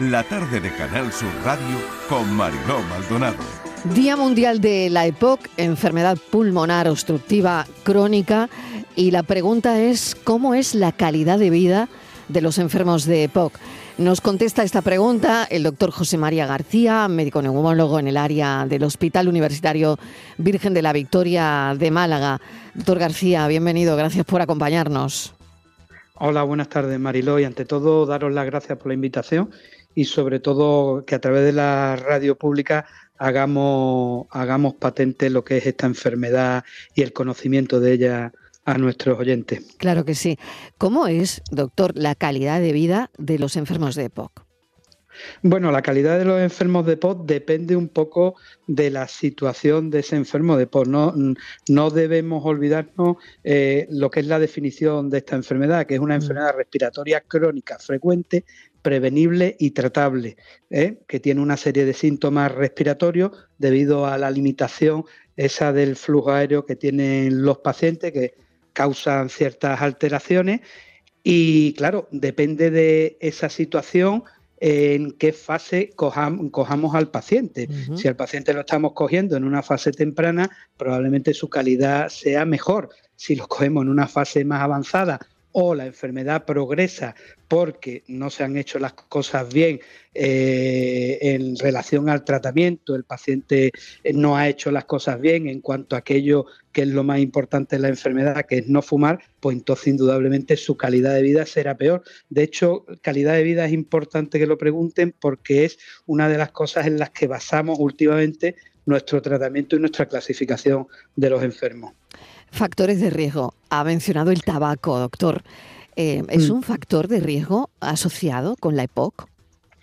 la tarde de Canal Sur Radio con Mariló Maldonado. Día Mundial de la EPOC, enfermedad pulmonar obstructiva crónica, y la pregunta es ¿cómo es la calidad de vida de los enfermos de EPOC? Nos contesta esta pregunta el doctor José María García, médico neumólogo en el área del Hospital Universitario Virgen de la Victoria de Málaga. Doctor García, bienvenido, gracias por acompañarnos. Hola, buenas tardes Mariló y ante todo daros las gracias por la invitación y sobre todo que a través de la radio pública hagamos, hagamos patente lo que es esta enfermedad y el conocimiento de ella a nuestros oyentes. Claro que sí. ¿Cómo es, doctor, la calidad de vida de los enfermos de EPOC? Bueno, la calidad de los enfermos de EPOC depende un poco de la situación de ese enfermo de EPOC. No, no debemos olvidarnos eh, lo que es la definición de esta enfermedad, que es una mm. enfermedad respiratoria crónica frecuente, prevenible y tratable, ¿eh? que tiene una serie de síntomas respiratorios debido a la limitación esa del flujo aéreo que tienen los pacientes, que causan ciertas alteraciones y claro, depende de esa situación en qué fase cojamos al paciente. Si al paciente lo estamos cogiendo en una fase temprana, probablemente su calidad sea mejor. Si lo cogemos en una fase más avanzada o la enfermedad progresa porque no se han hecho las cosas bien eh, en relación al tratamiento, el paciente no ha hecho las cosas bien en cuanto a aquello que es lo más importante en la enfermedad, que es no fumar, pues entonces indudablemente su calidad de vida será peor. De hecho, calidad de vida es importante que lo pregunten porque es una de las cosas en las que basamos últimamente nuestro tratamiento y nuestra clasificación de los enfermos. Factores de riesgo. Ha mencionado el tabaco, doctor. Eh, ¿Es mm. un factor de riesgo asociado con la EPOC?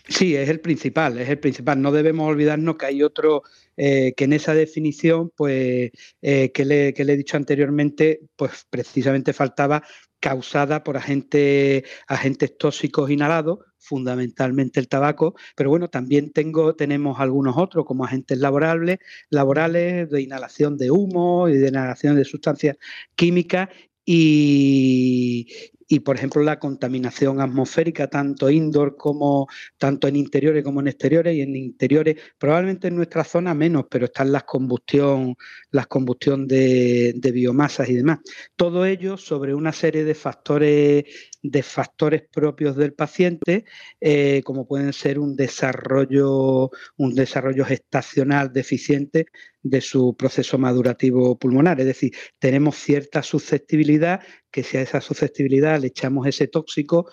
Sí, es el principal, es el principal. No debemos olvidarnos que hay otro eh, que en esa definición, pues, eh, que, le, he dicho anteriormente, pues precisamente faltaba causada por agentes, agentes tóxicos inhalados, fundamentalmente el tabaco, pero bueno, también tengo, tenemos algunos otros como agentes laborables, laborales de inhalación de humo y de inhalación de sustancias químicas y, y por ejemplo la contaminación atmosférica tanto indoor como tanto en interiores como en exteriores y en interiores probablemente en nuestra zona menos pero están las combustión las combustión de, de biomasas y demás. Todo ello sobre una serie de factores de factores propios del paciente, eh, como pueden ser un desarrollo, un desarrollo gestacional deficiente de su proceso madurativo pulmonar. Es decir, tenemos cierta susceptibilidad que si a esa susceptibilidad le echamos ese tóxico,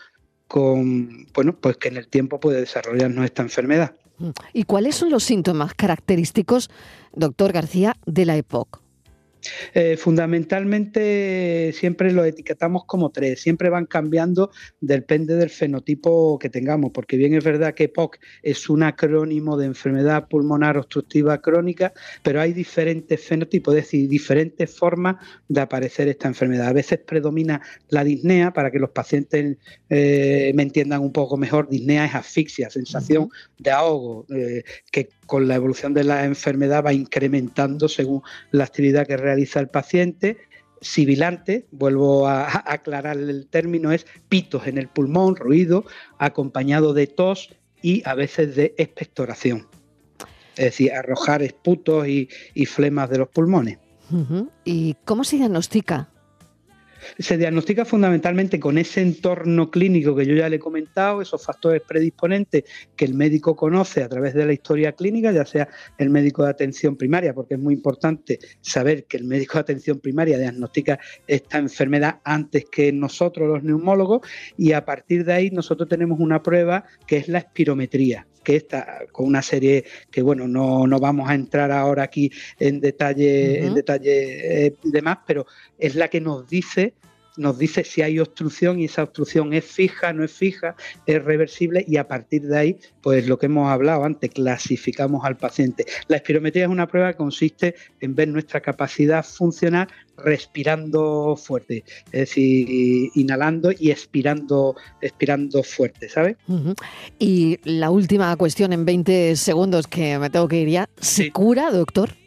bueno, pues que en el tiempo puede desarrollarnos esta enfermedad. ¿Y cuáles son los síntomas característicos, doctor García, de la EPOC? Eh, fundamentalmente siempre lo etiquetamos como tres, siempre van cambiando, depende del fenotipo que tengamos, porque bien es verdad que POC es un acrónimo de enfermedad pulmonar obstructiva crónica, pero hay diferentes fenotipos, es decir, diferentes formas de aparecer esta enfermedad. A veces predomina la disnea, para que los pacientes eh, me entiendan un poco mejor, disnea es asfixia, sensación de ahogo, eh, que con la evolución de la enfermedad va incrementando según la actividad que realiza el paciente. Sibilante, vuelvo a, aclarar el término, es pitos en el pulmón, ruido, acompañado de tos y a veces de expectoración. Es decir, arrojar esputos y, flemas de los pulmones. ¿Y cómo se diagnostica se diagnostica fundamentalmente con ese entorno clínico que yo ya le he comentado, esos factores predisponentes que el médico conoce a través de la historia clínica, ya sea el médico de atención primaria, porque es muy importante saber que el médico de atención primaria diagnostica esta enfermedad antes que nosotros los neumólogos y a partir de ahí nosotros tenemos una prueba que es la espirometría que está con una serie que bueno no, no vamos a entrar ahora aquí en detalle en detalle eh, demás pero es la que nos dice nos dice si hay obstrucción y esa obstrucción es fija, no es fija, es reversible y a partir de ahí, pues lo que hemos hablado antes, clasificamos al paciente. La espirometría es una prueba que consiste en ver nuestra capacidad funcional respirando fuerte, es decir, inhalando y expirando, expirando fuerte, ¿sabes? Y la última cuestión en 20 segundos que me tengo que ir ya, ¿se cura, doctor?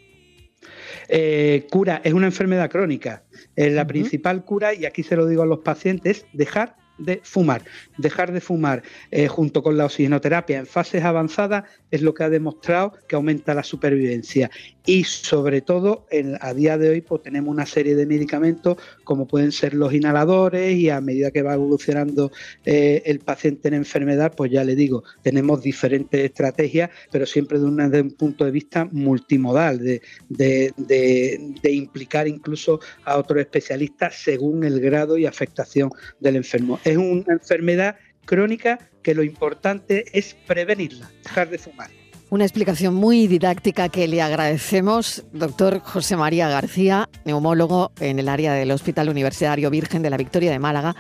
Eh, cura, es una enfermedad crónica. Eh, la principal cura, y aquí se lo digo a los pacientes, es dejar de fumar. Dejar de fumar eh, junto con la oxigenoterapia en fases avanzadas es lo que ha demostrado que aumenta la supervivencia. Y sobre todo, a día de hoy, pues tenemos una serie de medicamentos como pueden ser los inhaladores y a medida que va evolucionando eh, el paciente en enfermedad, pues ya le digo, tenemos diferentes estrategias, pero siempre de, de un punto de vista multimodal, de, de implicar incluso a otros especialistas según el grado y afectación del enfermo es una enfermedad crónica que lo importante es prevenirla, dejar de fumar. Una explicación muy didáctica que le agradecemos, doctor José María García, neumólogo en el área del Hospital Universitario Virgen de la Victoria de Málaga.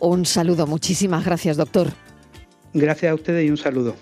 Un saludo, muchísimas gracias, doctor. Gracias a ustedes y un saludo.